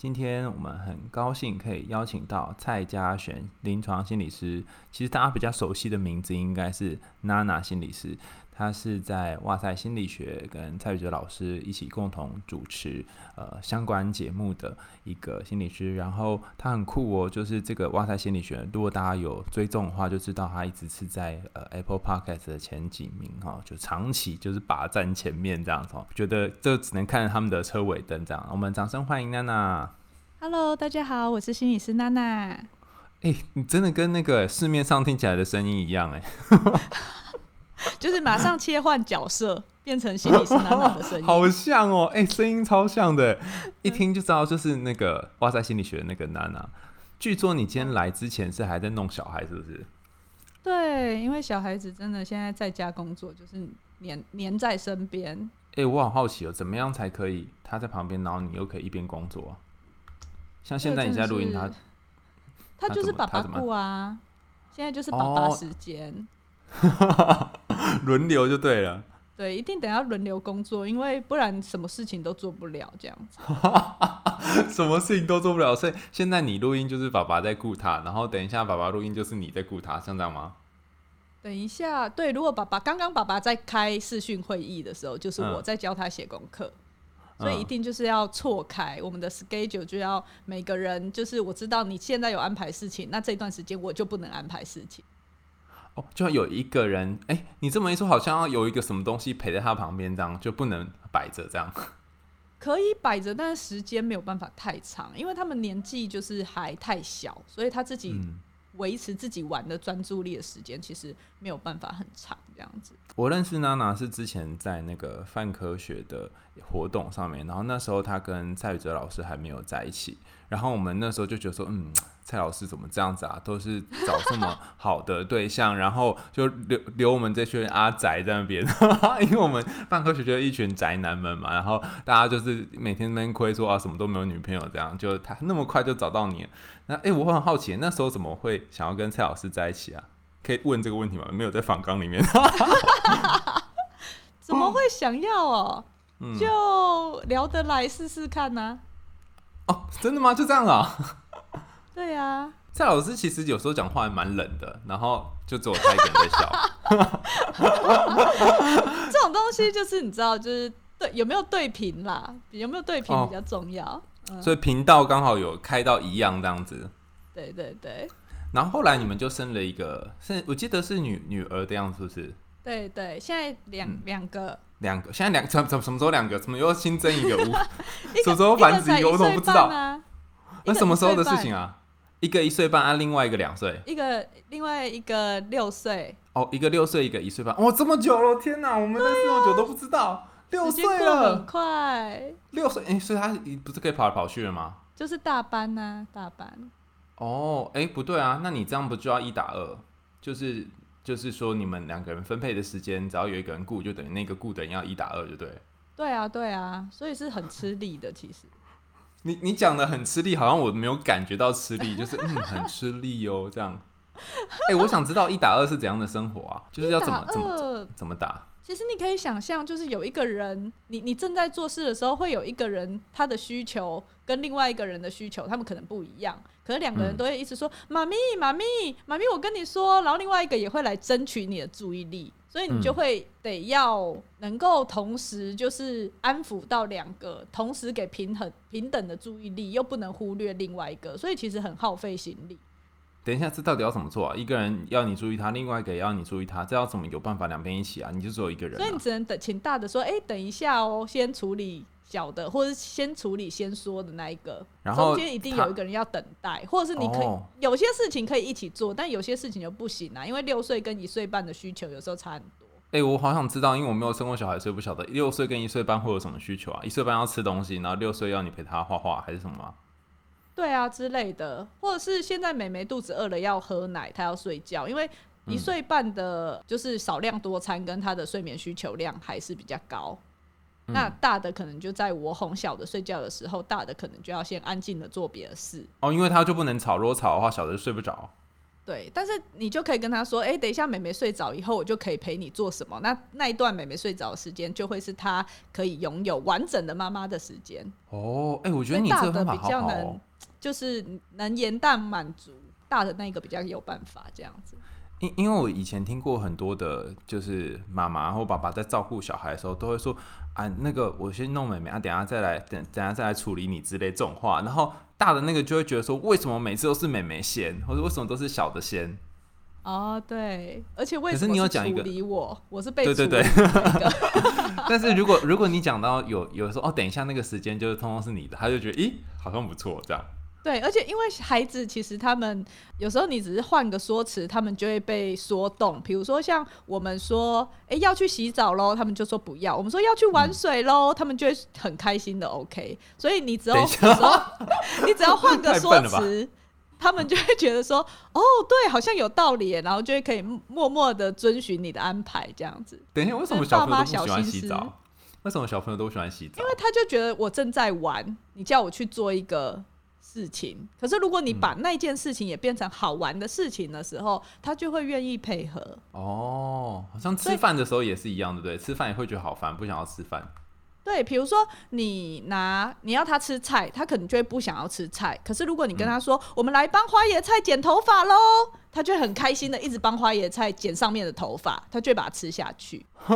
今天我们很高兴可以邀请到蔡家璇临床心理师，其实大家比较熟悉的名字应该是娜娜心理师。他是在哇塞心理学跟蔡宇哲老师一起共同主持呃相关节目的一个心理师，然后他很酷哦，就是这个哇塞心理学，如果大家有追踪的话，就知道他一直是在呃 Apple Podcast 的前几名哈，就长期就是霸占前面这样子，觉得这只能看他们的车尾灯这样。我们掌声欢迎娜娜。Hello，大家好，我是心理师娜娜。哎，你真的跟那个市面上听起来的声音一样哎。就是马上切换角色，变成心理师娜娜的声音，好像哦，哎，声音超像的，一听就知道就是那个哇塞心理学的那个娜娜。据说你今天来之前是还在弄小孩，是不是？对，因为小孩子真的现在在家工作，就是黏黏在身边。哎，我好好奇哦，怎么样才可以他在旁边，然后你又可以一边工作？像现在你在录音，他他就是爸爸顾啊，现在就是爸爸时间。轮流就对了，对，一定等要轮流工作，因为不然什么事情都做不了这样子。什么事情都做不了，所以现在你录音就是爸爸在顾他，然后等一下爸爸录音就是你在顾他，像这样吗？等一下，对，如果爸爸刚刚爸爸在开视讯会议的时候，就是我在教他写功课，所以一定就是要错开我们的 schedule，就要每个人就是我知道你现在有安排事情，那这段时间我就不能安排事情。哦，就有一个人，哎，你这么一说，好像要有一个什么东西陪在他旁边，这样就不能摆着这样。可以摆着，但是时间没有办法太长，因为他们年纪就是还太小，所以他自己维持自己玩的专注力的时间其实没有办法很长这样子。我认识娜娜是之前在那个泛科学的活动上面，然后那时候他跟蔡宇哲老师还没有在一起。然后我们那时候就觉得说，嗯，蔡老师怎么这样子啊？都是找这么好的对象，然后就留留我们这群阿宅在那边，因为我们办科学就一群宅男们嘛，然后大家就是每天闷亏说啊，什么都没有女朋友这样，就他那么快就找到你，那哎，我很好奇，那时候怎么会想要跟蔡老师在一起啊？可以问这个问题吗？没有在访纲里面，怎么会想要哦？就聊得来试试看呢。哦，真的吗？就这样啊？对呀。蔡老师其实有时候讲话还蛮冷的，然后就只有他一个人在笑。这种东西就是你知道，就是对有没有对频啦，有没有对频比较重要。所以频道刚好有开到一样这样子。对对对。然后后来你们就生了一个，是我记得是女女儿的样子，是不是？对对，现在两两个。两个，现在两怎怎什么时候两个？怎么又新增一个？什么时候繁殖一个？我怎么不知道？那什么时候的事情啊？一个一岁半啊，另外一个两岁。一个另外一个六岁。哦，一个六岁，一个一岁半。哦，这么久了，天哪！我们认识那么久都不知道，六岁了，很快。六岁，哎，所以他不是可以跑来跑去了吗？就是大班呢，大班。哦，哎，不对啊，那你这样不就要一打二？就是。就是说，你们两个人分配的时间，只要有一个人顾，就等于那个顾的人要一打二，就对。对啊，对啊，所以是很吃力的。其实，你你讲的很吃力，好像我没有感觉到吃力，就是嗯，很吃力哦，这样。哎，我想知道一打二是怎样的生活啊？就是要怎么怎么怎么打？其实你可以想象，就是有一个人，你你正在做事的时候，会有一个人他的需求跟另外一个人的需求，他们可能不一样。可是两个人都会一直说“妈咪，妈咪，妈咪”，我跟你说，然后另外一个也会来争取你的注意力，所以你就会得要能够同时就是安抚到两个，同时给平衡平等的注意力，又不能忽略另外一个，所以其实很耗费心力。等一下，这到底要怎么做啊？一个人要你注意他，另外一个也要你注意他，这要怎么有办法两边一起啊？你就只有一个人，所以你只能等，请大的说：“哎，等一下哦，先处理小的，或者先处理先说的那一个。”然后中间一定有一个人要等待，或者是你可以有些事情可以一起做，但有些事情就不行啊，因为六岁跟一岁半的需求有时候差很多。哎，我好想知道，因为我没有生过小孩，所以不晓得六岁跟一岁半会有什么需求啊？一岁半要吃东西，然后六岁要你陪他画画还是什么？对啊，之类的，或者是现在美眉肚子饿了要喝奶，她要睡觉，因为一岁半的，就是少量多餐，跟她的睡眠需求量还是比较高。那大的可能就在我哄小的睡觉的时候，大的可能就要先安静的做别的事。哦，因为他就不能吵，如果吵的话，小的就睡不着。对，但是你就可以跟他说，哎，等一下妹妹睡着以后，我就可以陪你做什么。那那一段妹妹睡着的时间，就会是她可以拥有完整的妈妈的时间。哦，哎，我觉得你这个比较能，就是能延宕满足大的那个比较有办法这样子。因因为我以前听过很多的，就是妈妈或爸爸在照顾小孩的时候，都会说啊，那个我先弄妹妹啊，等下再来，等等下再来处理你之类这种话。然后大的那个就会觉得说，为什么每次都是妹妹先，或者为什么都是小的先？哦，对，而且为什么你有讲一个理我，我是被对对对。但是如果如果你讲到有有时候哦，等一下那个时间就是通通是你的，他就觉得咦，好像不错这样。对，而且因为孩子其实他们有时候你只是换个说辞，他们就会被说动。比如说像我们说，哎，要去洗澡喽，他们就说不要；我们说要去玩水喽，他们就会很开心的 OK。所以你只要说，你只要换个说辞，他们就会觉得说，哦，对，好像有道理，然后就会可以默默的遵循你的安排这样子。等一下，为什么小朋友都喜欢洗澡？为什么小朋友都喜欢洗澡？因为他就觉得我正在玩，你叫我去做一个。事情，可是如果你把那件事情也变成好玩的事情的时候，他就会愿意配合。哦，好像吃饭的时候也是一样的，对，吃饭也会觉得好烦，不想要吃饭。对，比如说你拿你要他吃菜，他可能就会不想要吃菜。可是如果你跟他说，我们来帮花椰菜剪头发喽，他就很开心的一直帮花椰菜剪上面的头发，他就会把它吃下去。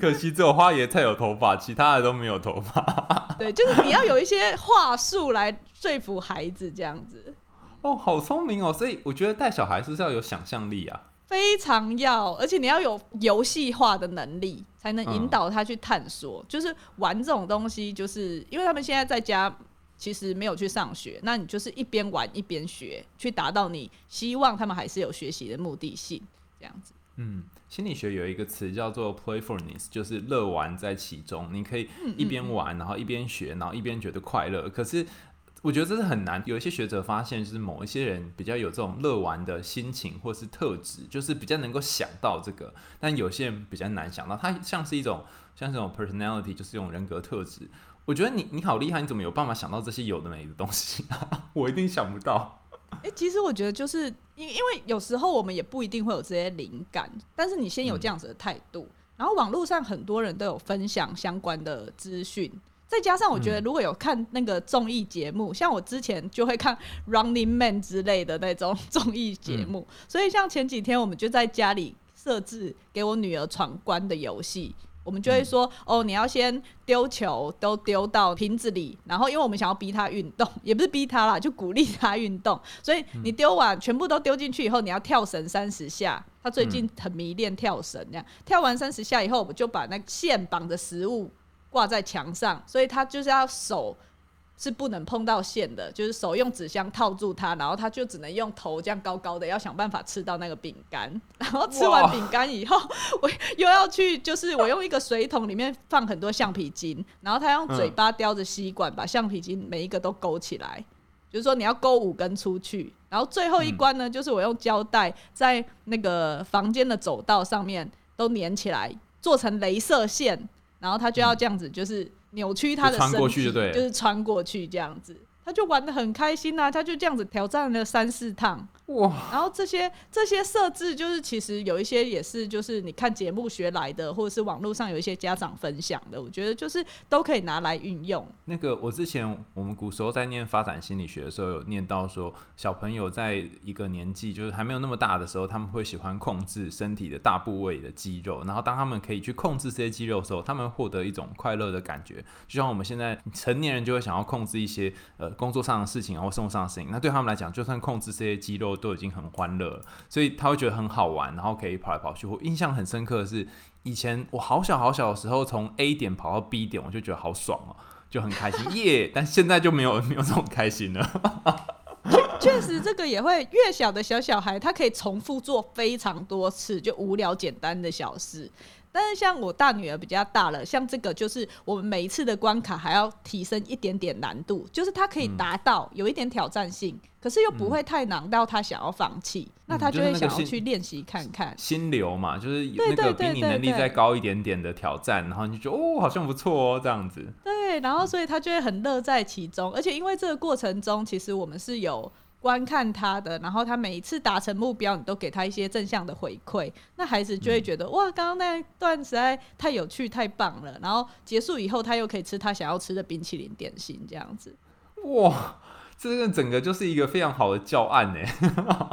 可惜只有花椰菜有头发，其他的都没有头发。对，就是你要有一些话术来说服孩子这样子。哦，好聪明哦！所以我觉得带小孩是要有想象力啊，非常要，而且你要有游戏化的能力，才能引导他去探索。就是玩这种东西，就是因为他们现在在家其实没有去上学，那你就是一边玩一边学，去达到你希望他们还是有学习的目的性，这样子。嗯，心理学有一个词叫做 playfulness，就是乐玩在其中。你可以一边玩，然后一边学，然后一边觉得快乐。可是我觉得这是很难。有一些学者发现，就是某一些人比较有这种乐玩的心情或是特质，就是比较能够想到这个。但有些人比较难想到，它像是一种像这种 personality，就是这种人格特质。我觉得你你好厉害，你怎么有办法想到这些有的没的东西？我一定想不到。哎，其实我觉得就是因因为有时候我们也不一定会有这些灵感，但是你先有这样子的态度，然后网络上很多人都有分享相关的资讯，再加上我觉得如果有看那个综艺节目，像我之前就会看 Running Man 之类的那种 综艺节目，所以像前几天我们就在家里设置给我女儿闯关的游戏。我们就会说，哦，你要先丢球，都丢到瓶子里，然后因为我们想要逼他运动，也不是逼他啦，就鼓励他运动。所以你丢完全部都丢进去以后，你要跳绳三十下。他最近很迷恋跳绳，这样跳完三十下以后，我们就把那线绑着食物挂在墙上，所以他就是要手。是不能碰到线的，就是手用纸箱套住它，然后他就只能用头这样高高的，要想办法吃到那个饼干。然后吃完饼干以后，我又要去，就是我用一个水桶里面放很多橡皮筋，然后他用嘴巴叼着吸管把橡皮筋每一个都勾起来，就是说你要勾五根出去。然后最后一关呢，就是我用胶带在那个房间的走道上面都粘起来，做成镭射线，然后他就要这样子，就是。扭曲他的身体，就是穿过去这样子，他就玩的很开心呐，他就这样子挑战了三四趟。哇！然后这些这些设置就是其实有一些也是就是你看节目学来的，或者是网络上有一些家长分享的，我觉得就是都可以拿来运用。那个我之前我们古时候在念发展心理学的时候，有念到说，小朋友在一个年纪就是还没有那么大的时候，他们会喜欢控制身体的大部位的肌肉，然后当他们可以去控制这些肌肉的时候，他们获得一种快乐的感觉。就像我们现在成年人就会想要控制一些呃工作上的事情，或生活上的事情，那对他们来讲，就算控制这些肌肉。都已经很欢乐，所以他会觉得很好玩，然后可以跑来跑去。我印象很深刻的是，以前我好小好小的时候，从 A 点跑到 B 点，我就觉得好爽哦，就很开心耶。但现在就没有没有这种开心了。确实这个也会越小的小小孩，他可以重复做非常多次，就无聊简单的小事。但是像我大女儿比较大了，像这个就是我们每一次的关卡还要提升一点点难度，就是她可以达到有一点挑战性，可是又不会太难到她想要放弃，那她就会想要去练习看看。心流嘛，就是那个比你能力再高一点点的挑战，然后你就觉得哦，好像不错哦，这样子。对，然后所以她就会很乐在其中，而且因为这个过程中，其实我们是有。观看他的，然后他每一次达成目标，你都给他一些正向的回馈，那孩子就会觉得哇，刚刚那段实在太有趣、太棒了。然后结束以后，他又可以吃他想要吃的冰淇淋点心，这样子。哇，这个整个就是一个非常好的教案呢。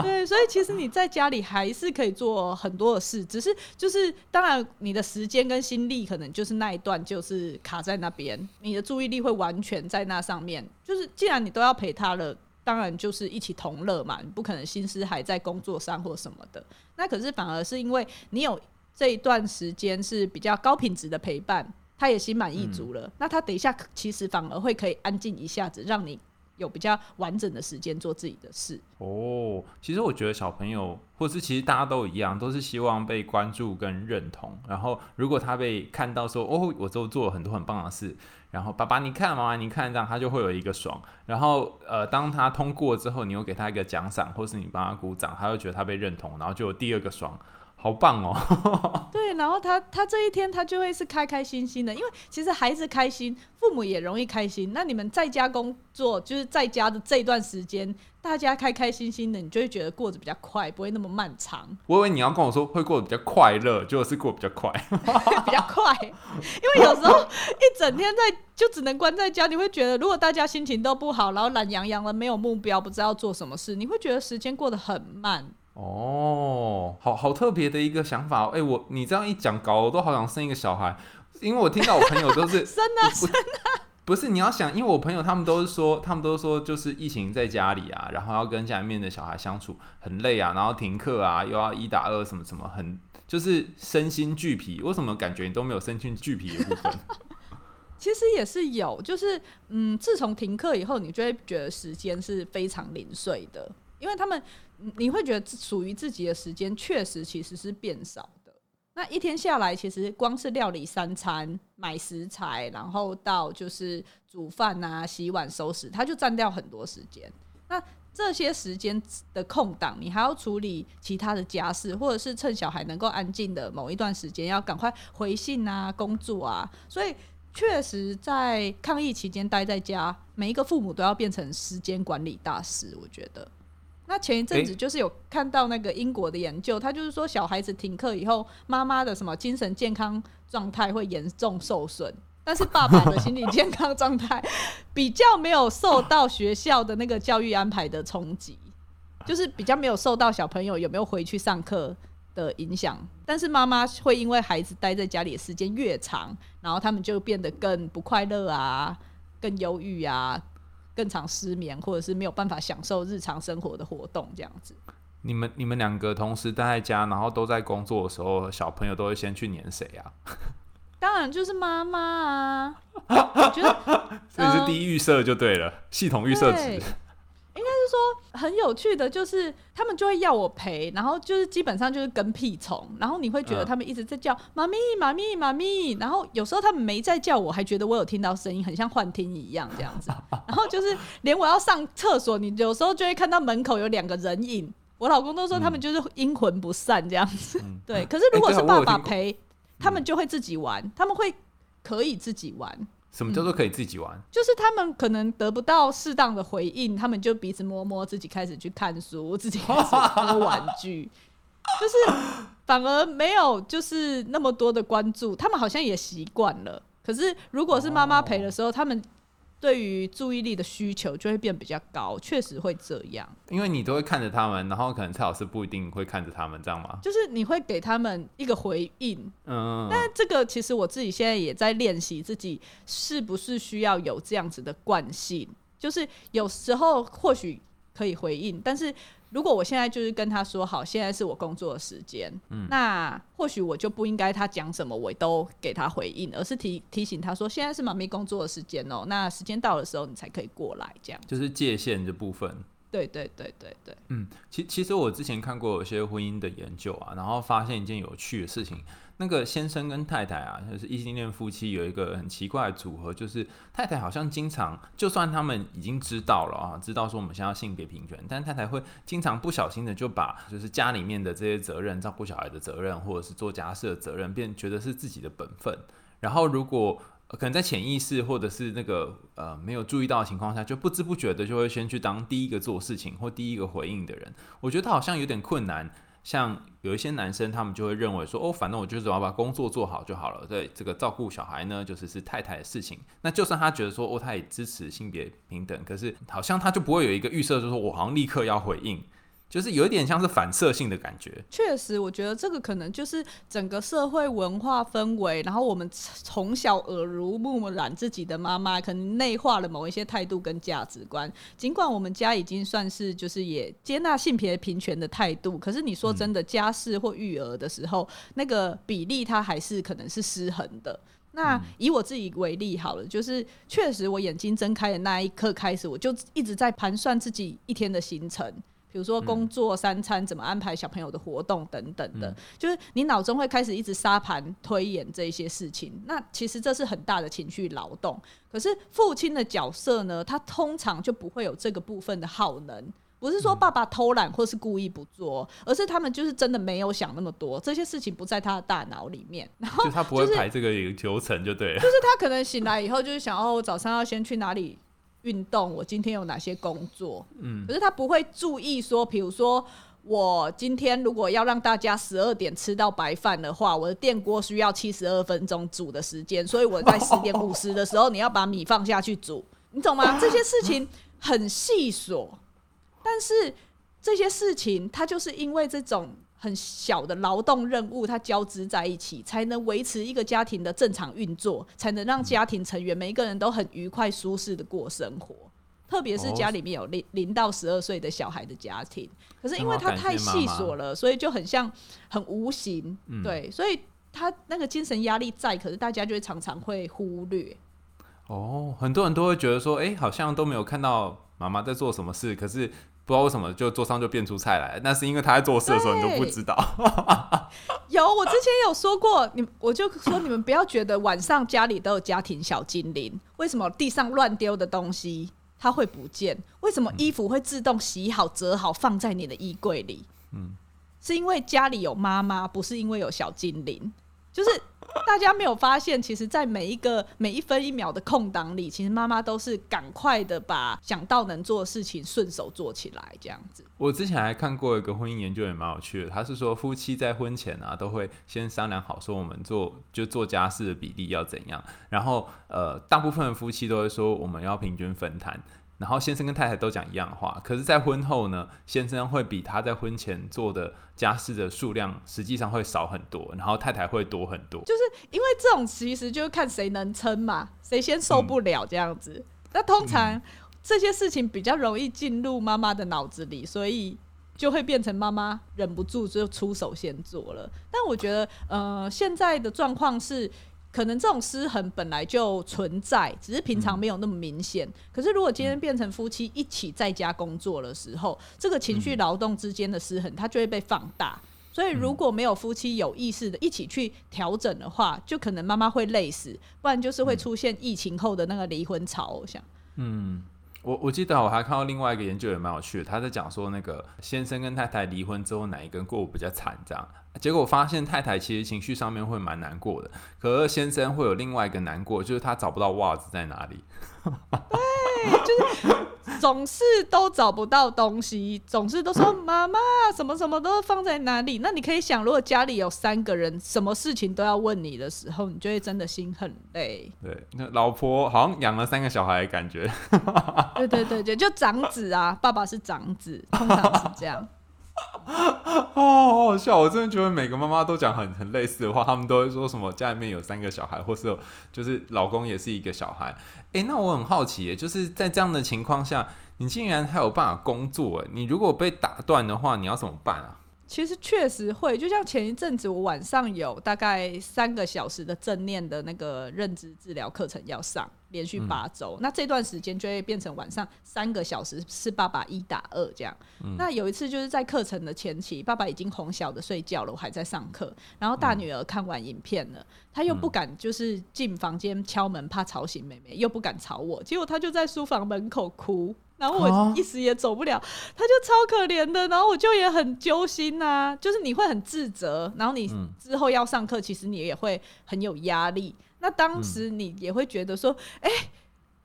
对，所以其实你在家里还是可以做很多的事，只是就是当然你的时间跟心力可能就是那一段就是卡在那边，你的注意力会完全在那上面。就是既然你都要陪他了。当然就是一起同乐嘛，你不可能心思还在工作上或什么的。那可是反而是因为你有这一段时间是比较高品质的陪伴，他也心满意足了。那他等一下其实反而会可以安静一下子，让你有比较完整的时间做自己的事。哦，其实我觉得小朋友，或是其实大家都一样，都是希望被关注跟认同。然后如果他被看到说哦，我都做了很多很棒的事。然后爸爸你看，妈妈你看，这样他就会有一个爽。然后呃，当他通过之后，你又给他一个奖赏，或是你帮他鼓掌，他会觉得他被认同，然后就有第二个爽，好棒哦。对，然后他他这一天他就会是开开心心的，因为其实孩子开心，父母也容易开心。那你们在家工作，就是在家的这段时间。大家开开心心的，你就会觉得过得比较快，不会那么漫长。我以为你要跟我说会过得比较快乐，就是过得比较快，比较快。因为有时候一整天在就只能关在家，你会觉得如果大家心情都不好，然后懒洋洋的，没有目标，不知道做什么事，你会觉得时间过得很慢。哦，好好特别的一个想法。哎，我你这样一讲，搞我都好想生一个小孩，因为我听到我朋友都是生 啊生啊。不 是你要想，因为我朋友他们都是说，他们都说就是疫情在家里啊，然后要跟家里面的小孩相处很累啊，然后停课啊，又要一打二什么什么，很就是身心俱疲。为什么感觉你都没有身心俱疲的部分？其实也是有，就是嗯，自从停课以后，你就会觉得时间是非常零碎的，因为他们你会觉得属于自己的时间确实其实是变少的。那一天下来，其实光是料理三餐、买食材，然后到就是煮饭啊、洗碗、收拾，他就占掉很多时间。那这些时间的空档，你还要处理其他的家事，或者是趁小孩能够安静的某一段时间，要赶快回信啊、工作啊。所以，确实在抗疫期间待在家，每一个父母都要变成时间管理大师。我觉得。那前一阵子就是有看到那个英国的研究，他就是说小孩子停课以后，妈妈的什么精神健康状态会严重受损，但是爸爸的心理健康状态 比较没有受到学校的那个教育安排的冲击，就是比较没有受到小朋友有没有回去上课的影响，但是妈妈会因为孩子待在家里的时间越长，然后他们就变得更不快乐啊，更忧郁啊。更常失眠，或者是没有办法享受日常生活的活动，这样子。你们你们两个同时待在家，然后都在工作的时候，小朋友都会先去黏谁啊？当然就是妈妈啊！我觉得 这是第一预设就对了，系统预设值。应该是说很有趣的，就是他们就会要我陪，然后就是基本上就是跟屁虫，然后你会觉得他们一直在叫妈咪妈咪妈咪，然后有时候他们没在叫我，还觉得我有听到声音，很像幻听一样这样子。然后就是连我要上厕所，你有时候就会看到门口有两个人影，我老公都说他们就是阴魂不散这样子。对，可是如果是爸爸陪，他们就会自己玩，他们会可以自己玩。什么叫做可以自己玩？就是他们可能得不到适当的回应，他们就彼此摸摸，自己开始去看书，自己开始摸玩具，就是反而没有就是那么多的关注，他们好像也习惯了。可是如果是妈妈陪的时候，他们。对于注意力的需求就会变比较高，确实会这样。因为你都会看着他们，然后可能蔡老师不一定会看着他们，这样吗？就是你会给他们一个回应，嗯。但这个其实我自己现在也在练习，自己是不是需要有这样子的惯性？就是有时候或许可以回应，但是。如果我现在就是跟他说好，现在是我工作的时间，嗯，那或许我就不应该他讲什么我都给他回应，而是提提醒他说现在是妈咪工作的时间哦，那时间到的时候你才可以过来，这样。就是界限的部分。对对对对对，嗯，其其实我之前看过有些婚姻的研究啊，然后发现一件有趣的事情，那个先生跟太太啊，就是异性恋夫妻有一个很奇怪的组合，就是太太好像经常，就算他们已经知道了啊，知道说我们现在要性别平权，但太太会经常不小心的就把就是家里面的这些责任，照顾小孩的责任，或者是做家事的责任，变觉得是自己的本分，然后如果可能在潜意识或者是那个呃没有注意到的情况下，就不知不觉的就会先去当第一个做事情或第一个回应的人。我觉得他好像有点困难。像有一些男生，他们就会认为说，哦，反正我就是要把工作做好就好了。对这个照顾小孩呢，就是是太太的事情。那就算他觉得说，哦，他也支持性别平等，可是好像他就不会有一个预设，就是说我好像立刻要回应。就是有一点像是反射性的感觉。确实，我觉得这个可能就是整个社会文化氛围，然后我们从小耳濡目染自己的妈妈，可能内化了某一些态度跟价值观。尽管我们家已经算是就是也接纳性别平权的态度，可是你说真的，家事或育儿的时候，那个比例它还是可能是失衡的。那以我自己为例好了，就是确实我眼睛睁开的那一刻开始，我就一直在盘算自己一天的行程。比如说工作、三餐怎么安排、小朋友的活动等等的，就是你脑中会开始一直沙盘推演这些事情。那其实这是很大的情绪劳动。可是父亲的角色呢，他通常就不会有这个部分的耗能。不是说爸爸偷懒或是故意不做，而是他们就是真的没有想那么多，这些事情不在他的大脑里面。然后他不会排这个流程就对了。就是他可能醒来以后就是想哦，我早上要先去哪里。运动，我今天有哪些工作？嗯，可是他不会注意说，比如说我今天如果要让大家十二点吃到白饭的话，我的电锅需要七十二分钟煮的时间，所以我在十点五十的时候，你要把米放下去煮，你懂吗？这些事情很细琐，但是这些事情，它就是因为这种。很小的劳动任务，它交织在一起，才能维持一个家庭的正常运作，才能让家庭成员每一个人都很愉快、舒适的过生活。特别是家里面有零零到十二岁的小孩的家庭，可是因为它太细琐了，所以就很像很无形。对，所以他那个精神压力在，可是大家就会常常会忽略。哦，很多人都会觉得说，哎，好像都没有看到妈妈在做什么事，可是。不知道为什么就桌上就变出菜来，那是因为他在做事的时候你都不知道。有，我之前有说过，你我就说你们不要觉得晚上家里都有家庭小精灵，为什么地上乱丢的东西它会不见？为什么衣服会自动洗好折好放在你的衣柜里？嗯，是因为家里有妈妈，不是因为有小精灵，就是。大家没有发现，其实，在每一个每一分一秒的空档里，其实妈妈都是赶快的把想到能做的事情顺手做起来，这样子。我之前还看过一个婚姻研究，也蛮有趣的。他是说，夫妻在婚前啊，都会先商量好，说我们做就做家事的比例要怎样。然后，呃，大部分的夫妻都会说，我们要平均分摊。然后先生跟太太都讲一样的话，可是，在婚后呢，先生会比他在婚前做的家事的数量实际上会少很多，然后太太会多很多。就是因为这种其实就是看谁能撑嘛，谁先受不了这样子。那通常这些事情比较容易进入妈妈的脑子里，所以就会变成妈妈忍不住就出手先做了。但我觉得，呃，现在的状况是。可能这种失衡本来就存在，只是平常没有那么明显。可是如果今天变成夫妻一起在家工作的时候，这个情绪劳动之间的失衡，它就会被放大。所以如果没有夫妻有意识的一起去调整的话，就可能妈妈会累死，不然就是会出现疫情后的那个离婚潮。我想，嗯。我我记得我还看到另外一个研究也蛮有趣的，他在讲说那个先生跟太太离婚之后哪一个人过得比较惨，这样结果发现太太其实情绪上面会蛮难过的，可是先生会有另外一个难过，就是他找不到袜子在哪里。对，就是。总是都找不到东西，总是都说妈妈什么什么都放在哪里。那你可以想，如果家里有三个人，什么事情都要问你的时候，你就会真的心很累。对，那老婆好像养了三个小孩，感觉。对对对对，就长子啊，爸爸是长子，通常是这样。哦，好好笑！我真的觉得每个妈妈都讲很很类似的话，他们都会说什么家里面有三个小孩，或是就是老公也是一个小孩。哎，那我很好奇，就是在这样的情况下，你竟然还有办法工作？你如果被打断的话，你要怎么办啊？其实确实会，就像前一阵子我晚上有大概三个小时的正念的那个认知治疗课程要上，连续八周，那这段时间就会变成晚上三个小时是爸爸一打二这样。那有一次就是在课程的前期，爸爸已经哄小的睡觉了，我还在上课，然后大女儿看完影片了，她又不敢就是进房间敲门，怕吵醒妹妹，又不敢吵我，结果她就在书房门口哭。然后我一时也走不了，他就超可怜的，然后我就也很揪心呐，就是你会很自责，然后你之后要上课，其实你也会很有压力。那当时你也会觉得说，哎，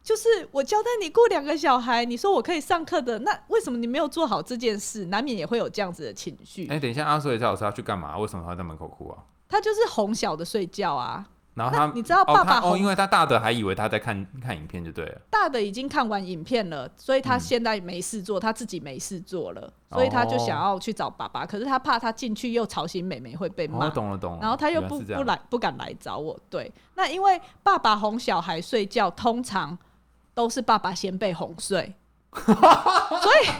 就是我交代你雇两个小孩，你说我可以上课的，那为什么你没有做好这件事？难免也会有这样子的情绪。哎，等一下，阿苏也老师要去干嘛？为什么他在门口哭啊？他就是哄小的睡觉啊。然后他，你知道爸爸哦，因为他大的还以为他在看看影片就对了。大的已经看完影片了，所以他现在没事做，他自己没事做了，所以他就想要去找爸爸。可是他怕他进去又吵醒妹妹会被骂。我懂了，懂了。然后他又不不来，不敢来找我。对，那因为爸爸哄小孩睡觉，通常都是爸爸先被哄睡，所以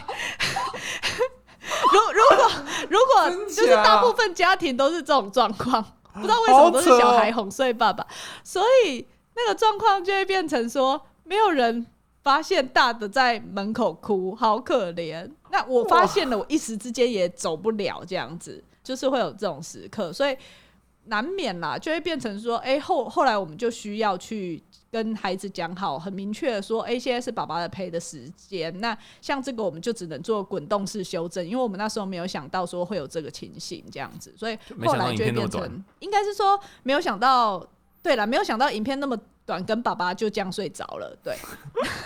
如如果如果就是大部分家庭都是这种状况。不知道为什么都是小孩哄睡爸爸，所以那个状况就会变成说，没有人发现大的在门口哭，好可怜。那我发现了，我一时之间也走不了，这样子就是会有这种时刻，所以难免啦，就会变成说，哎，后后来我们就需要去。跟孩子讲好，很明确的说，哎，现在是爸爸的陪的时间。那像这个，我们就只能做滚动式修正，因为我们那时候没有想到说会有这个情形这样子，所以后来就变成，应该是说没有想到，对了，没有想到影片那么短，跟爸爸就这样睡着了，对，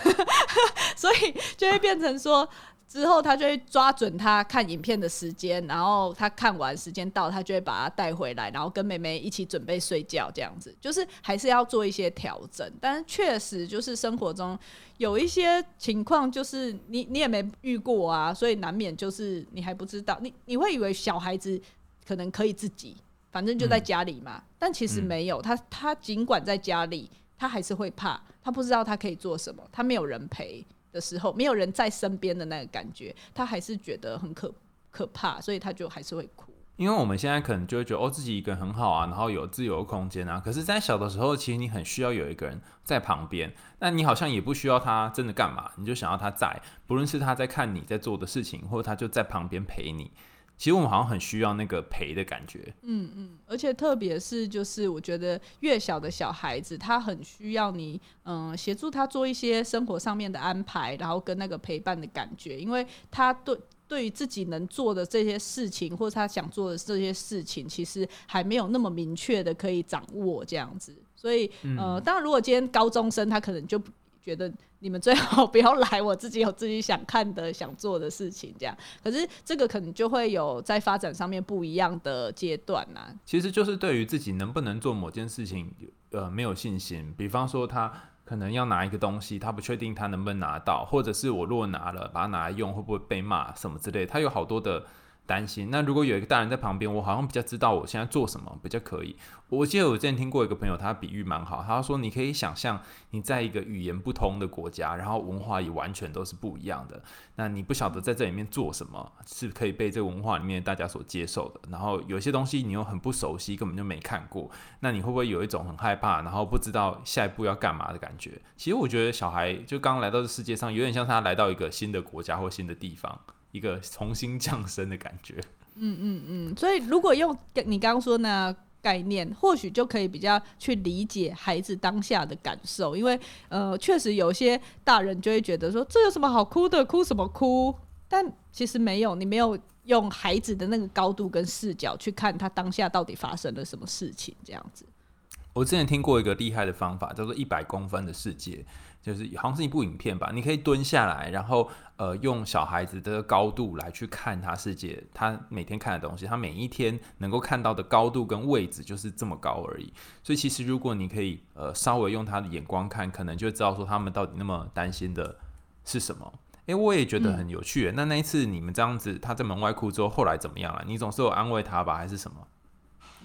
所以就会变成说。之后，他就会抓准他看影片的时间，然后他看完时间到，他就会把他带回来，然后跟妹妹一起准备睡觉，这样子就是还是要做一些调整。但是确实就是生活中有一些情况，就是你你也没遇过啊，所以难免就是你还不知道，你你会以为小孩子可能可以自己，反正就在家里嘛，但其实没有，他他尽管在家里，他还是会怕，他不知道他可以做什么，他没有人陪。的时候，没有人在身边的那个感觉，他还是觉得很可可怕，所以他就还是会哭。因为我们现在可能就会觉得哦，自己一个人很好啊，然后有自由空间啊。可是，在小的时候，其实你很需要有一个人在旁边，那你好像也不需要他真的干嘛，你就想要他在，不论是他在看你在做的事情，或者他就在旁边陪你。其实我们好像很需要那个陪的感觉，嗯嗯，而且特别是就是我觉得越小的小孩子，他很需要你，嗯，协助他做一些生活上面的安排，然后跟那个陪伴的感觉，因为他对对于自己能做的这些事情，或者他想做的这些事情，其实还没有那么明确的可以掌握这样子，所以呃，当然如果今天高中生，他可能就觉得。你们最好 不要来，我自己有自己想看的、想做的事情，这样。可是这个可能就会有在发展上面不一样的阶段呐。其实就是对于自己能不能做某件事情，呃，没有信心。比方说，他可能要拿一个东西，他不确定他能不能拿到，或者是我如果拿了，把它拿来用，会不会被骂什么之类。他有好多的。担心。那如果有一个大人在旁边，我好像比较知道我现在做什么比较可以。我记得我之前听过一个朋友，他比喻蛮好。他说：“你可以想象你在一个语言不通的国家，然后文化也完全都是不一样的。那你不晓得在这里面做什么是可以被这个文化里面大家所接受的。然后有些东西你又很不熟悉，根本就没看过。那你会不会有一种很害怕，然后不知道下一步要干嘛的感觉？其实我觉得小孩就刚来到这世界上，有点像他来到一个新的国家或新的地方。”一个重新降生的感觉。嗯嗯嗯，所以如果用你刚刚说那概念，或许就可以比较去理解孩子当下的感受。因为呃，确实有些大人就会觉得说，这有什么好哭的？哭什么哭？但其实没有，你没有用孩子的那个高度跟视角去看他当下到底发生了什么事情。这样子，我之前听过一个厉害的方法，叫做一百公分的世界。就是好像是一部影片吧，你可以蹲下来，然后呃用小孩子的高度来去看他世界，他每天看的东西，他每一天能够看到的高度跟位置就是这么高而已。所以其实如果你可以呃稍微用他的眼光看，可能就知道说他们到底那么担心的是什么。诶，我也觉得很有趣。那那一次你们这样子，他在门外哭之后，后来怎么样了？你总是有安慰他吧，还是什么？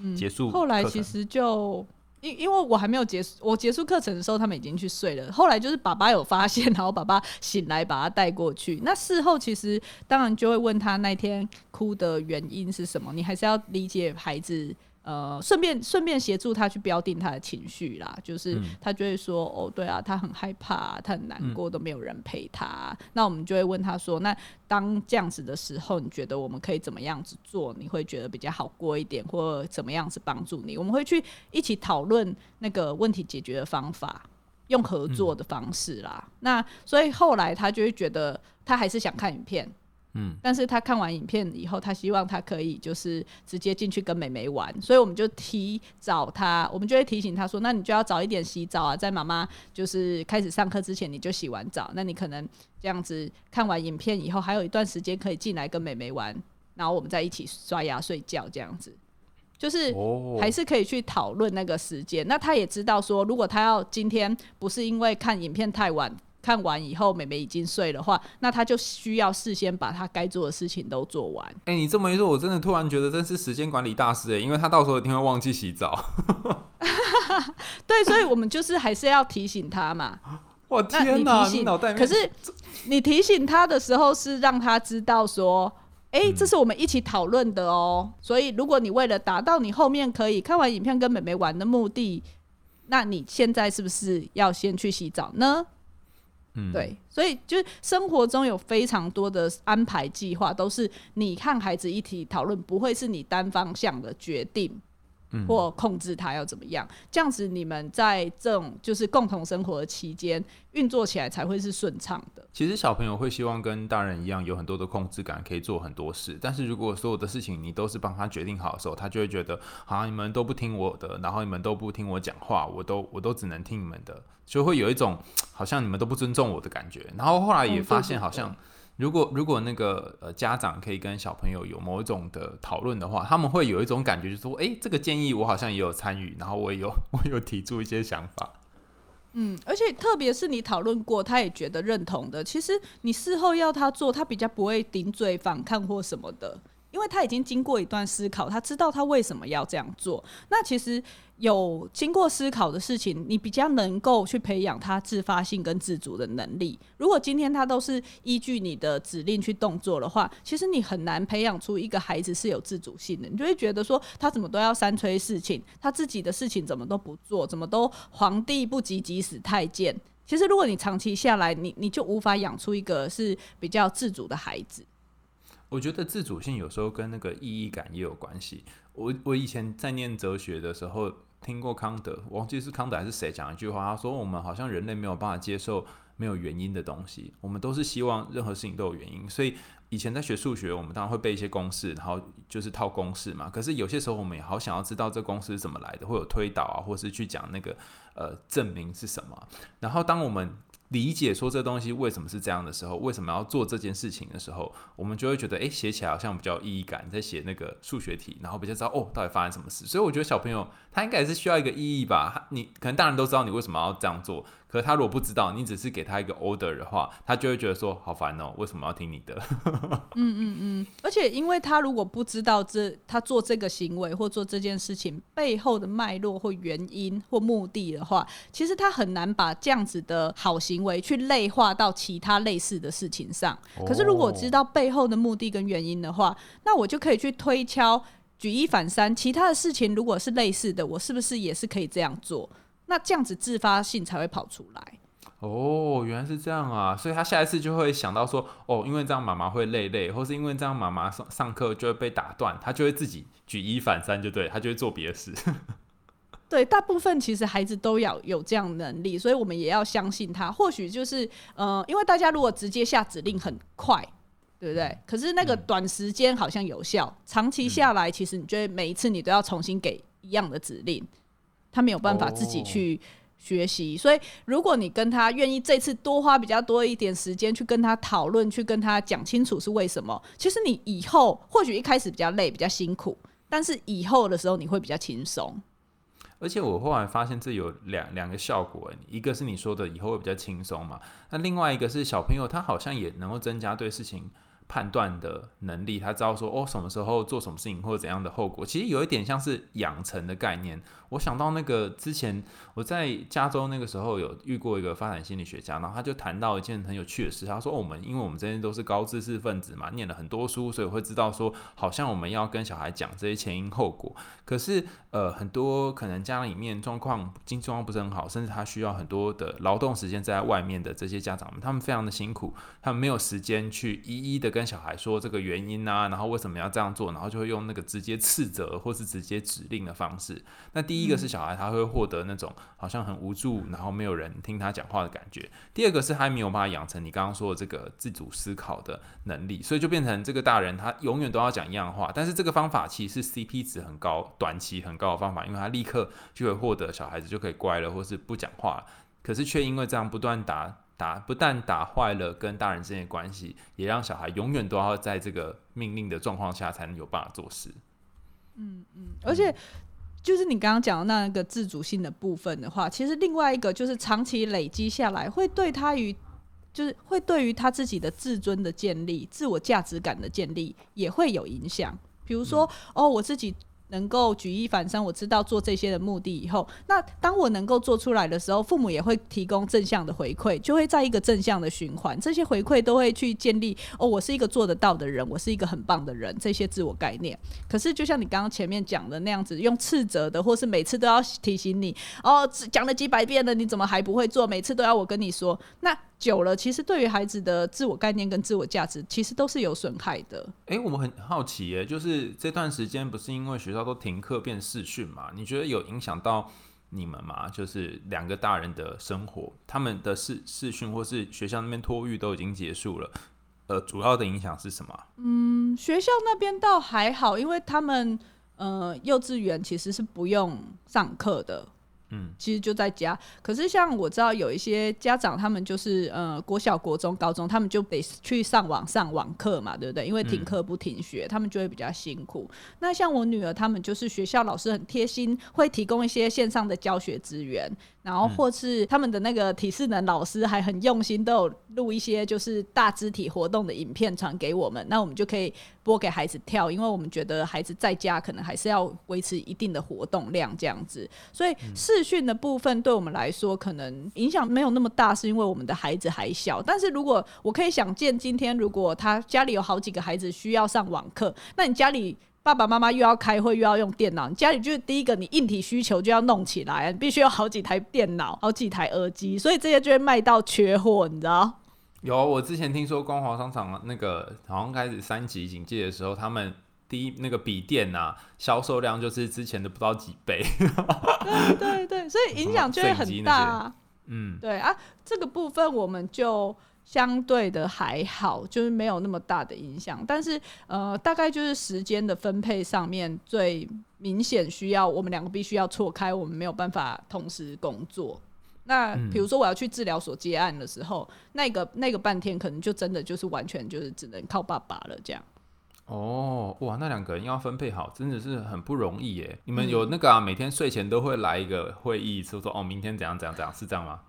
嗯，结束后来其实就。因因为我还没有结束，我结束课程的时候，他们已经去睡了。后来就是爸爸有发现，然后爸爸醒来把他带过去。那事后其实当然就会问他那天哭的原因是什么。你还是要理解孩子呃，顺便顺便协助他去标定他的情绪啦，就是嗯他就会说，哦，对啊，他很害怕，他很难过，都没有人陪他。那我们就会问他说，那当这样子的时候，你觉得我们可以怎么样子做？你会觉得比较好过一点，或怎么样子帮助你？我们会去一起讨论那个问题解决的方法，用合作的方式啦。那所以后来他就会觉得，他还是想看影片。嗯，但是他看完影片以后，他希望他可以就是直接进去跟妹妹玩，所以我们就提早他，我们就会提醒他说，那你就要早一点洗澡啊，在妈妈就是开始上课之前你就洗完澡，那你可能这样子看完影片以后，还有一段时间可以进来跟妹妹玩，然后我们再一起刷牙睡觉这样子，就是，还是可以去讨论那个时间。那他也知道说，如果他要今天不是因为看影片太晚。看完以后，妹妹已经睡的话，那他就需要事先把他该做的事情都做完。哎、你这么一说，我真的突然觉得真是时间管理大师哎，因为他到时候一定会忘记洗澡。对，所以我们就是还是要提醒他嘛。我天哪，提醒，脑袋里面可是你提醒他的时候是让他知道说，哎、这是我们一起讨论的哦。所以如果你为了达到你后面可以看完影片跟妹妹玩的目的，那你现在是不是要先去洗澡呢？对，所以就是生活中有非常多的安排计划，都是你看孩子一起讨论，不会是你单方向的决定。嗯或控制他要怎么样，这样子你们在这种就是共同生活的期间运作起来才会是顺畅的。其实小朋友会希望跟大人一样有很多的控制感，可以做很多事。但是如果所有的事情你都是帮他决定好的时候，他就会觉得，好像你们都不听我的，然后你们都不听我讲话，我都我都只能听你们的，就会有一种好像你们都不尊重我的感觉。然后后来也发现好像。如果如果那个呃家长可以跟小朋友有某一种的讨论的话，他们会有一种感觉，就是说，诶，这个建议我好像也有参与，然后我也有 我有提出一些想法。嗯，而且特别是你讨论过，他也觉得认同的，其实你事后要他做，他比较不会顶嘴反抗或什么的，因为他已经经过一段思考，他知道他为什么要这样做。那其实有经过思考的事情，你比较能够去培养他自发性跟自主的能力。如果今天他都是依据你的指令去动作的话，其实你很难培养出一个孩子是有自主性的。你就会觉得说，他怎么都要三催四请，他自己的事情怎么都不做，怎么都皇帝不急急死太监。其实，如果你长期下来，你你就无法养出一个是比较自主的孩子。我觉得自主性有时候跟那个意义感也有关系。我我以前在念哲学的时候听过康德，忘记是康德还是谁讲一句话，他说我们好像人类没有办法接受没有原因的东西，我们都是希望任何事情都有原因。所以以前在学数学，我们当然会背一些公式，然后就是套公式嘛。可是有些时候我们也好想要知道这公式是怎么来的，会有推导啊，或是去讲那个呃证明是什么。然后当我们理解说这东西为什么是这样的时候，为什么要做这件事情的时候，我们就会觉得，诶，写起来好像比较有意义感。在写那个数学题，然后比较知道哦，到底发生什么事。所以我觉得小朋友他应该也是需要一个意义吧。你可能大人都知道你为什么要这样做，可是他如果不知道，你只是给他一个 order 的话，他就会觉得说好烦哦，为什么要听你的？嗯嗯嗯而且，因为他如果不知道这他做这个行为或做这件事情背后的脉络或原因或目的的话，其实他很难把这样子的好行为去类化到其他类似的事情上。可是，如果我知道背后的目的跟原因的话，那我就可以去推敲、举一反三，其他的事情如果是类似的，我是不是也是可以这样做？那这样子自发性才会跑出来。哦，原来是这样啊！所以他下一次就会想到说，哦，因为这样妈妈会累累，或是因为这样妈妈上上课就会被打断，他就会自己举一反三，就对，他就会做别的事。对，大部分其实孩子都要有这样的能力，所以我们也要相信他。或许就是呃，因为大家如果直接下指令很快，对不对？可是那个短时间好像有效，长期下来，其实你觉得每一次你都要重新给一样的指令，他没有办法自己哦去学习。所以，如果你跟他愿意这次多花比较多一点时间去跟他讨论，去跟他讲清楚是为什么，其实你以后或许一开始比较累、比较辛苦，但是以后的时候你会比较轻松。而且我后来发现这有两两个效果，一个是你说的以后会比较轻松嘛，那另外一个是小朋友他好像也能够增加对事情判断的能力，他知道说哦什么时候做什么事情或者怎样的后果，其实有一点像是养成的概念。我想到那个之前我在加州那个时候有遇过一个发展心理学家，然后他就谈到一件很有趣的事，他说我们因为我们这些都是高知识分子嘛，念了很多书，所以会知道说好像我们要跟小孩讲这些前因后果。可是呃很多可能家里面状况经济状况不是很好，甚至他需要很多的劳动时间在外面的这些家长们，他们非常的辛苦，他们没有时间去一一的跟小孩说这个原因啊，然后为什么要这样做，然后就会用那个直接斥责或是直接指令的方式。那第一个是小孩，他会获得那种好像很无助，然后没有人听他讲话的感觉。第二个是他没有办法养成你刚刚说的这个自主思考的能力，所以就变成这个大人他永远都要讲一样话。但是这个方法其实是 CP 值很高、短期很高的方法，因为他立刻就会获得小孩子就可以乖了，或是不讲话。可是却因为这样不断打打，不但打坏了跟大人之间的关系，也让小孩永远都要在这个命令的状况下才能有办法做事。嗯嗯，而且。就是你刚刚讲的那个自主性的部分的话，其实另外一个就是长期累积下来，会对他于，就是会对于他自己的自尊的建立、自我价值感的建立也会有影响。比如说，哦，我自己。能够举一反三，我知道做这些的目的以后，那当我能够做出来的时候，父母也会提供正向的回馈，就会在一个正向的循环。这些回馈都会去建立哦，我是一个做得到的人，我是一个很棒的人，这些自我概念。可是就像你刚刚前面讲的那样子，用斥责的，或是每次都要提醒你哦，讲了几百遍了，你怎么还不会做？每次都要我跟你说，那。久了，其实对于孩子的自我概念跟自我价值，其实都是有损害的。哎，我们很好奇耶，就是这段时间不是因为学校都停课变视讯嘛？你觉得有影响到你们吗？就是两个大人的生活，他们的视视讯或是学校那边托育都已经结束了，呃，主要的影响是什么？嗯，学校那边倒还好，因为他们呃幼稚园其实是不用上课的。嗯，其实就在家。可是像我知道有一些家长，他们就是呃国小、国中、高中，他们就得去上网上网课嘛，对不对？因为停课不停学，他们就会比较辛苦。那像我女儿，他们就是学校老师很贴心，会提供一些线上的教学资源。然后或是他们的那个体适能老师还很用心，都有录一些就是大肢体活动的影片传给我们，那我们就可以播给孩子跳，因为我们觉得孩子在家可能还是要维持一定的活动量这样子，所以视讯的部分对我们来说可能影响没有那么大，是因为我们的孩子还小。但是如果我可以想见，今天如果他家里有好几个孩子需要上网课，那你家里。爸爸妈妈又要开会又要用电脑，你家里就是第一个，你硬体需求就要弄起来，必须有好几台电脑、好几台耳机，所以这些就会卖到缺货，你知道？有，我之前听说光华商场那个好像开始三级警戒的时候，他们第一那个笔电啊销售量就是之前的不到几倍。对对对，所以影响就会很大。嗯，对啊，这个部分我们就。相对的还好，就是没有那么大的影响。但是，呃，大概就是时间的分配上面最明显需要，我们两个必须要错开，我们没有办法同时工作。那比如说我要去治疗所接案的时候，那个那个半天可能就真的就是完全就是只能靠爸爸了，这样。哦，哇，那两个人要分配好，真的是很不容易耶。你们有那个啊，每天睡前都会来一个会议，说说哦，明天怎样怎样怎样，是这样吗？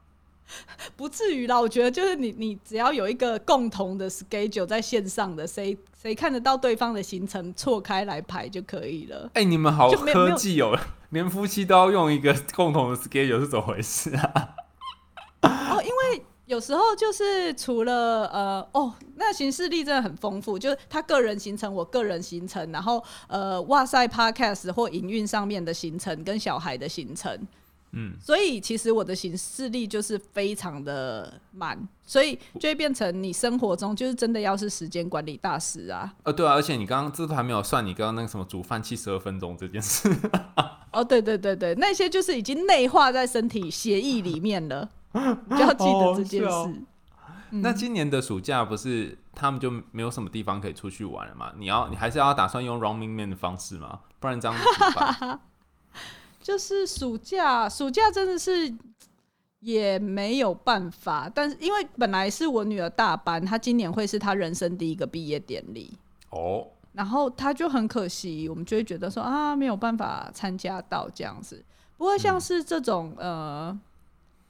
不至于啦，我觉得就是你，你只要有一个共同的 schedule 在线上的，谁谁看得到对方的行程，错开来排就可以了。哎，你们好科技哦，连夫妻都要用一个共同的 schedule 是怎么回事啊？哦，因为有时候就是除了呃，哦，那行事历真的很丰富，就是他个人行程，我个人行程，然后呃，哇塞，podcast 或营运上面的行程跟小孩的行程。嗯，所以其实我的行事力就是非常的满，所以就会变成你生活中就是真的要是时间管理大师啊。呃，对啊，而且你刚刚这都还没有算你刚刚那个什么煮饭七十二分钟这件事。哦，对对对对，那些就是已经内化在身体协议里面了，就要记得这件事。那今年的暑假不是他们就没有什么地方可以出去玩了吗？你要你还是要打算用 Running Man 的方式吗？不然这样怎么办？就是暑假，暑假真的是也没有办法。但是因为本来是我女儿大班，她今年会是她人生第一个毕业典礼哦，然后她就很可惜，我们就会觉得说啊，没有办法参加到这样子。不过像是这种呃，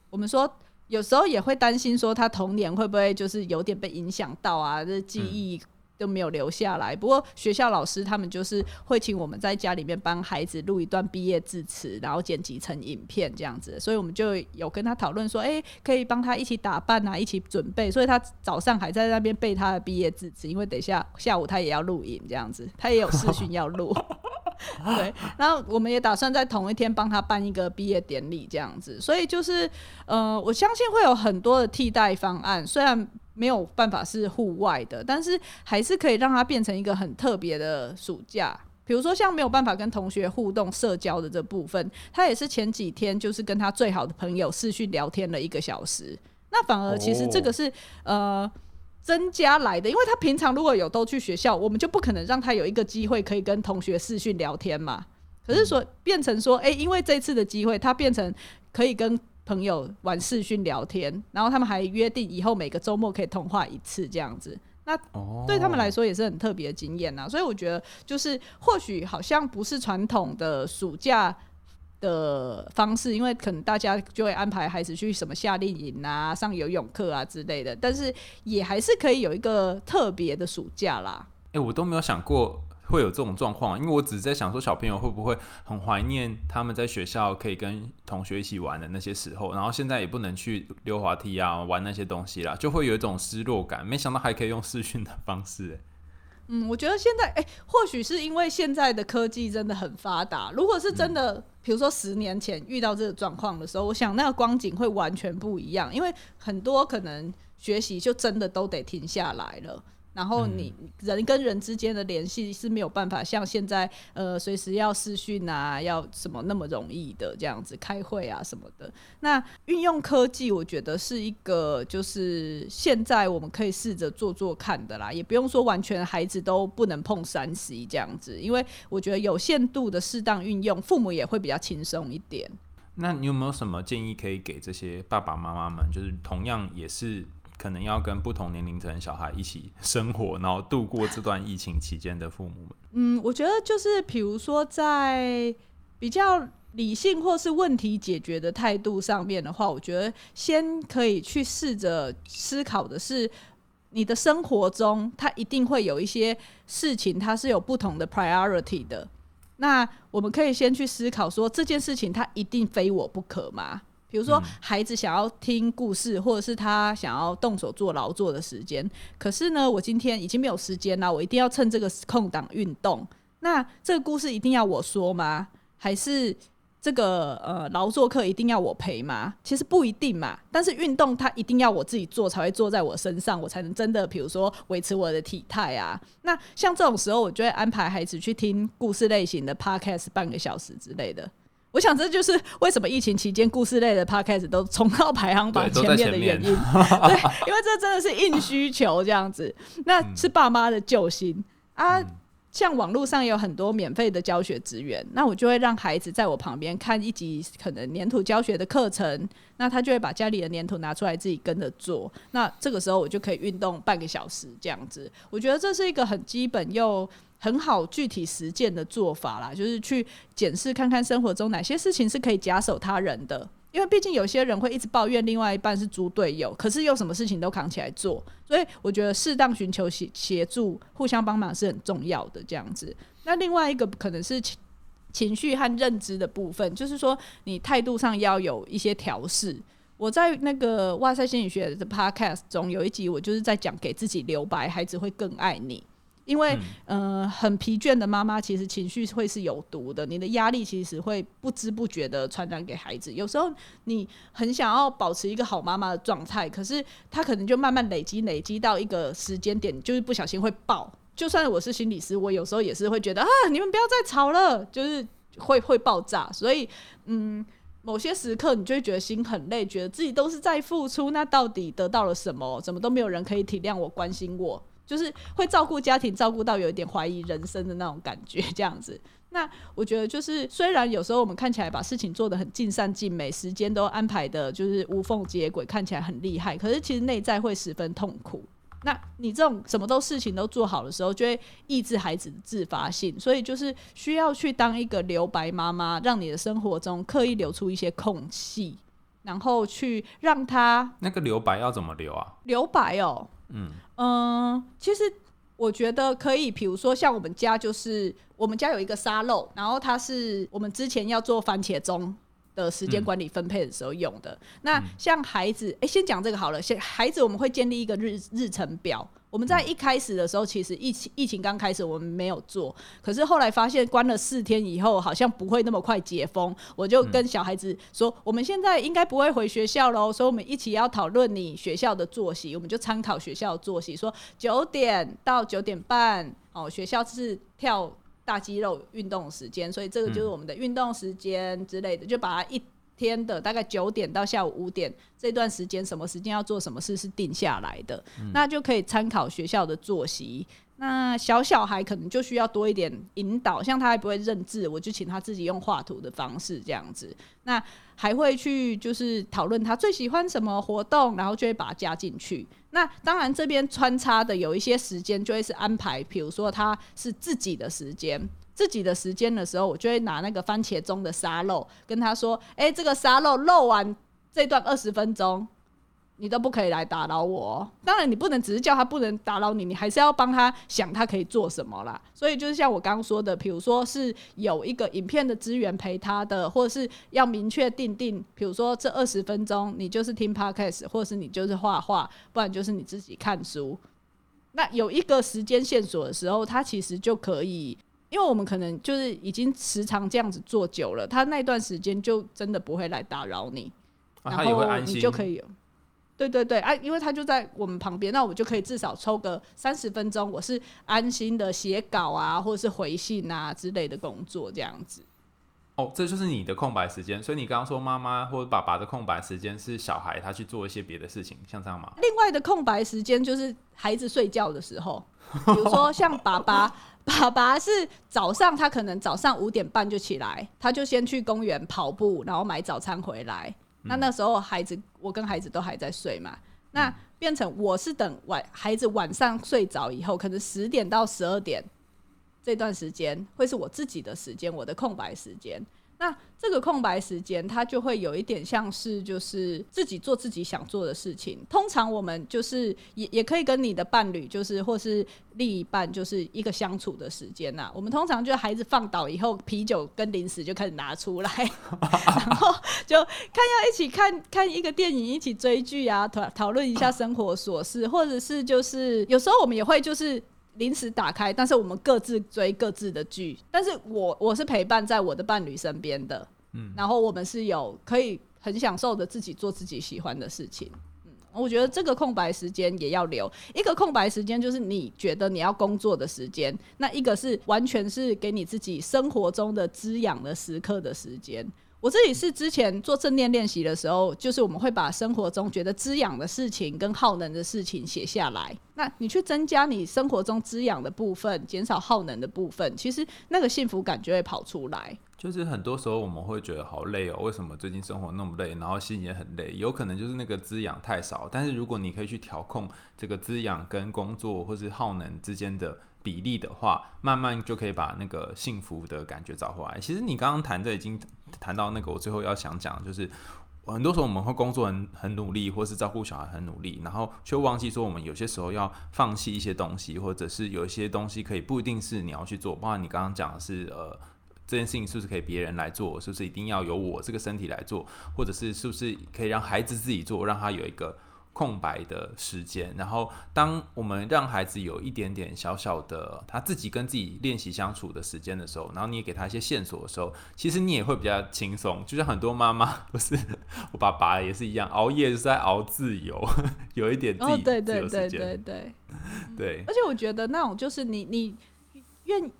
我们说有时候也会担心说，她童年会不会就是有点被影响到啊？这记忆。都没有留下来。不过学校老师他们就是会请我们在家里面帮孩子录一段毕业致辞，然后剪辑成影片这样子。所以我们就有跟他讨论说，哎，可以帮他一起打扮啊，一起准备。所以他早上还在那边背他的毕业致辞，因为等一下下午他也要录影这样子，他也有视讯要录。对，然后我们也打算在同一天帮他办一个毕业典礼，这样子。所以就是，呃，我相信会有很多的替代方案，虽然没有办法是户外的，但是还是可以让它变成一个很特别的暑假。比如说，像没有办法跟同学互动、社交的这部分，他也是前几天就是跟他最好的朋友视讯聊天了一个小时。那反而其实这个是呃。增加来的，因为他平常如果有都去学校，我们就不可能让他有一个机会可以跟同学视讯聊天嘛。可是说变成说，哎，因为这次的机会，他变成可以跟朋友玩视讯聊天，然后他们还约定以后每个周末可以通话一次这样子。那对他们来说也是很特别的经验呐。所以我觉得，就是或许好像不是传统的暑假。的方式，因为可能大家就会安排孩子去什么夏令营啊、上游泳课啊之类的，但是也还是可以有一个特别的暑假啦。哎，我都没有想过会有这种状况，因为我只是在想说，小朋友会不会很怀念他们在学校可以跟同学一起玩的那些时候，然后现在也不能去溜滑梯啊、玩那些东西啦，就会有一种失落感。没想到还可以用视讯的方式，嗯，我觉得现在，哎，或许是因为现在的科技真的很发达。如果是真的，比如说十年前遇到这个状况的时候，我想那个光景会完全不一样，因为很多可能学习就真的都得停下来了。然后你人跟人之间的联系是没有办法像现在呃随时要视讯啊，要什么那么容易的这样子开会啊什么的。那运用科技，我觉得是一个就是现在我们可以试着做做看的啦，也不用说完全孩子都不能碰三 C 这样子，因为我觉得有限度的适当运用，父母也会比较轻松一点。那你有没有什么建议可以给这些爸爸妈妈们？就是同样也是。可能要跟不同年龄层小孩一起生活，然后度过这段疫情期间的父母们。嗯，我觉得就是，比如说在比较理性或是问题解决的态度上面的话，我觉得先可以去试着思考的是，你的生活中它一定会有一些事情，它是有不同的 priority 的。那我们可以先去思考说，这件事情它一定非我不可吗？比如说，孩子想要听故事，或者是他想要动手做劳作的时间，可是呢，我今天已经没有时间了，我一定要趁这个空档运动。那这个故事一定要我说吗？还是这个呃劳作课一定要我陪吗？其实不一定嘛。但是运动它一定要我自己做才会做在我身上，我才能真的，比如说维持我的体态啊。那像这种时候，我就会安排孩子去听故事类型的 podcast 半个小时之类的。我想这就是为什么疫情期间故事类的 podcast 都冲到排行榜前面的原因。对，因为这真的是硬需求这样子，那是爸妈的救星啊。像网络上有很多免费的教学资源，那我就会让孩子在我旁边看一集可能粘土教学的课程，那他就会把家里的粘土拿出来自己跟着做。那这个时候我就可以运动半个小时这样子。我觉得这是一个很基本又。很好，具体实践的做法啦，就是去检视看看生活中哪些事情是可以假手他人的，因为毕竟有些人会一直抱怨另外一半是猪队友，可是又什么事情都扛起来做，所以我觉得适当寻求协协助、互相帮忙是很重要的。这样子，那另外一个可能是情情绪和认知的部分，就是说你态度上要有一些调试。我在那个哇塞心理学的 podcast 中有一集，我就是在讲给自己留白，孩子会更爱你。因为，嗯，很疲倦的妈妈其实情绪会是有毒的。你的压力其实会不知不觉的传染给孩子。有时候你很想要保持一个好妈妈的状态，可是她可能就慢慢累积累积到一个时间点，就是不小心会爆。就算我是心理师，我有时候也是会觉得啊，你们不要再吵了，就是会会爆炸。所以，嗯，某些时刻你就会觉得心很累，觉得自己都是在付出，那到底得到了什么？怎么都没有人可以体谅我、关心我？就是会照顾家庭，照顾到有一点怀疑人生的那种感觉，这样子。那我觉得就是，虽然有时候我们看起来把事情做得很尽善尽美，时间都安排的就是无缝接轨，看起来很厉害，可是其实内在会十分痛苦。那你这种什么都事情都做好的时候，就会抑制孩子的自发性，所以就是需要去当一个留白妈妈，让你的生活中刻意留出一些空隙，然后去让它那个留白要怎么留啊？留白哦。嗯嗯，其实我觉得可以，比如说像我们家就是我们家有一个沙漏，然后它是我们之前要做番茄钟的时间管理分配的时候用的。那像孩子，哎，先讲这个好了。先孩子我们会建立一个日日程表。我们在一开始的时候，其实疫情疫情刚开始，我们没有做。可是后来发现关了四天以后，好像不会那么快解封。我就跟小孩子说，我们现在应该不会回学校喽，所以我们一起要讨论你学校的作息。我们就参考学校的作息，说九点到九点半，哦，学校是跳大肌肉运动时间，所以这个就是我们的运动时间之类的，就把它一。天的大概九点到下午五点这段时间，什么时间要做什么事是定下来的，那就可以参考学校的作息。那小小孩可能就需要多一点引导，像他还不会认字，我就请他自己用画图的方式这样子。那还会去就是讨论他最喜欢什么活动，然后就会把它加进去。那当然这边穿插的有一些时间就会是安排，比如说他是自己的时间。自己的时间的时候，我就会拿那个番茄钟的沙漏跟他说：“哎，这个沙漏漏完这段二十分钟，你都不可以来打扰我。当然，你不能只是叫他不能打扰你，你还是要帮他想他可以做什么啦。所以就是像我刚刚说的，比如说是有一个影片的资源陪他的，或是要明确定定，比如说这二十分钟你就是听 podcast，或者是你就是画画，不然就是你自己看书。那有一个时间线索的时候，他其实就可以。”因为我们可能就是已经时常这样子做久了，他那段时间就真的不会来打扰你，然后你就可以，对对对，啊，因为他就在我们旁边，那我们就可以至少抽个三十分钟，我是安心的写稿啊，或者是回信啊之类的工作这样子。哦，这就是你的空白时间，所以你刚刚说妈妈或者爸爸的空白时间是小孩他去做一些别的事情，像这样吗？另外的空白时间就是孩子睡觉的时候，比如说像爸爸。爸爸是早上，他可能早上五点半就起来，他就先去公园跑步，然后买早餐回来。那那时候孩子，我跟孩子都还在睡嘛。那变成我是等晚孩子晚上睡着以后，可能十点到十二点这段时间会是我自己的时间，我的空白时间。那这个空白时间，它就会有一点像是就是自己做自己想做的事情。通常我们就是也也可以跟你的伴侣，就是或是另一半，就是一个相处的时间呐。我们通常就孩子放倒以后，啤酒跟零食就开始拿出来，然后就看要一起看看一个电影，一起追剧啊，讨讨论一下生活琐事，或者是就是有时候我们也会就是。临时打开，但是我们各自追各自的剧。但是我我是陪伴在我的伴侣身边的，嗯，然后我们是有可以很享受的自己做自己喜欢的事情。嗯，我觉得这个空白时间也要留一个空白时间，就是你觉得你要工作的时间。那一个是完全是给你自己生活中的滋养的时刻的时间。我自己是之前做正念练习的时候，就是我们会把生活中觉得滋养的事情跟耗能的事情写下来。那你去增加你生活中滋养的部分，减少耗能的部分，其实那个幸福感就会跑出来。就是很多时候我们会觉得好累哦，为什么最近生活那么累，然后心也很累？有可能就是那个滋养太少。但是如果你可以去调控这个滋养跟工作或是耗能之间的。比例的话，慢慢就可以把那个幸福的感觉找回来。其实你刚刚谈的已经谈到那个，我最后要想讲，就是很多时候我们会工作很很努力，或是照顾小孩很努力，然后却忘记说我们有些时候要放弃一些东西，或者是有一些东西可以不一定是你要去做。包括你刚刚讲的是呃，这件事情是不是可以别人来做？是不是一定要由我这个身体来做？或者是是不是可以让孩子自己做，让他有一个。空白的时间，然后当我们让孩子有一点点小小的他自己跟自己练习相处的时间的时候，然后你也给他一些线索的时候，其实你也会比较轻松。就像很多妈妈不是，我爸爸也是一样，熬夜就是在熬自由，有一点自己自由时间。对对对对对对。而且我觉得那种就是你你愿。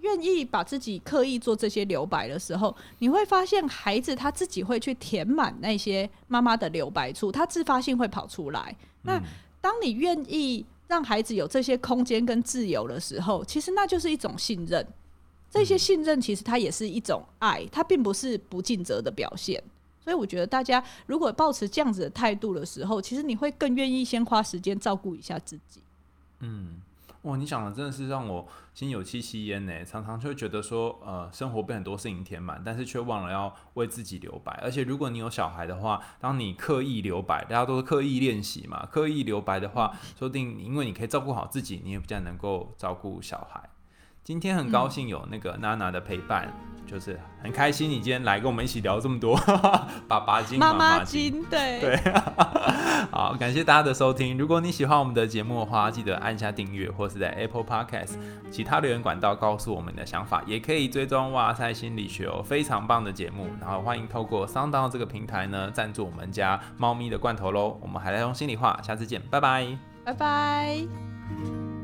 愿意把自己刻意做这些留白的时候，你会发现孩子他自己会去填满那些妈妈的留白处，他自发性会跑出来。那当你愿意让孩子有这些空间跟自由的时候，其实那就是一种信任。这些信任其实它也是一种爱，它并不是不尽责的表现。所以我觉得大家如果保持这样子的态度的时候，其实你会更愿意先花时间照顾一下自己。嗯。哇，你讲的真的是让我心有戚戚焉呢。常常就会觉得说，呃，生活被很多事情填满，但是却忘了要为自己留白。而且如果你有小孩的话，当你刻意留白，大家都是刻意练习嘛，刻意留白的话，说不定因为你可以照顾好自己，你也比较能够照顾小孩。今天很高兴有那个娜娜的陪伴，就是很开心你今天来跟我们一起聊这么多 爸爸经、妈妈妈经，对 对，好，感谢大家的收听。如果你喜欢我们的节目的话，记得按下订阅，或是在 Apple Podcast 其他留言管道告诉我们的想法，也可以追踪哇塞心理学哦，非常棒的节目。然后欢迎透过 Sound 这个平台呢赞助我们家猫咪的罐头喽。我们还在用心里话，下次见，拜拜，拜拜。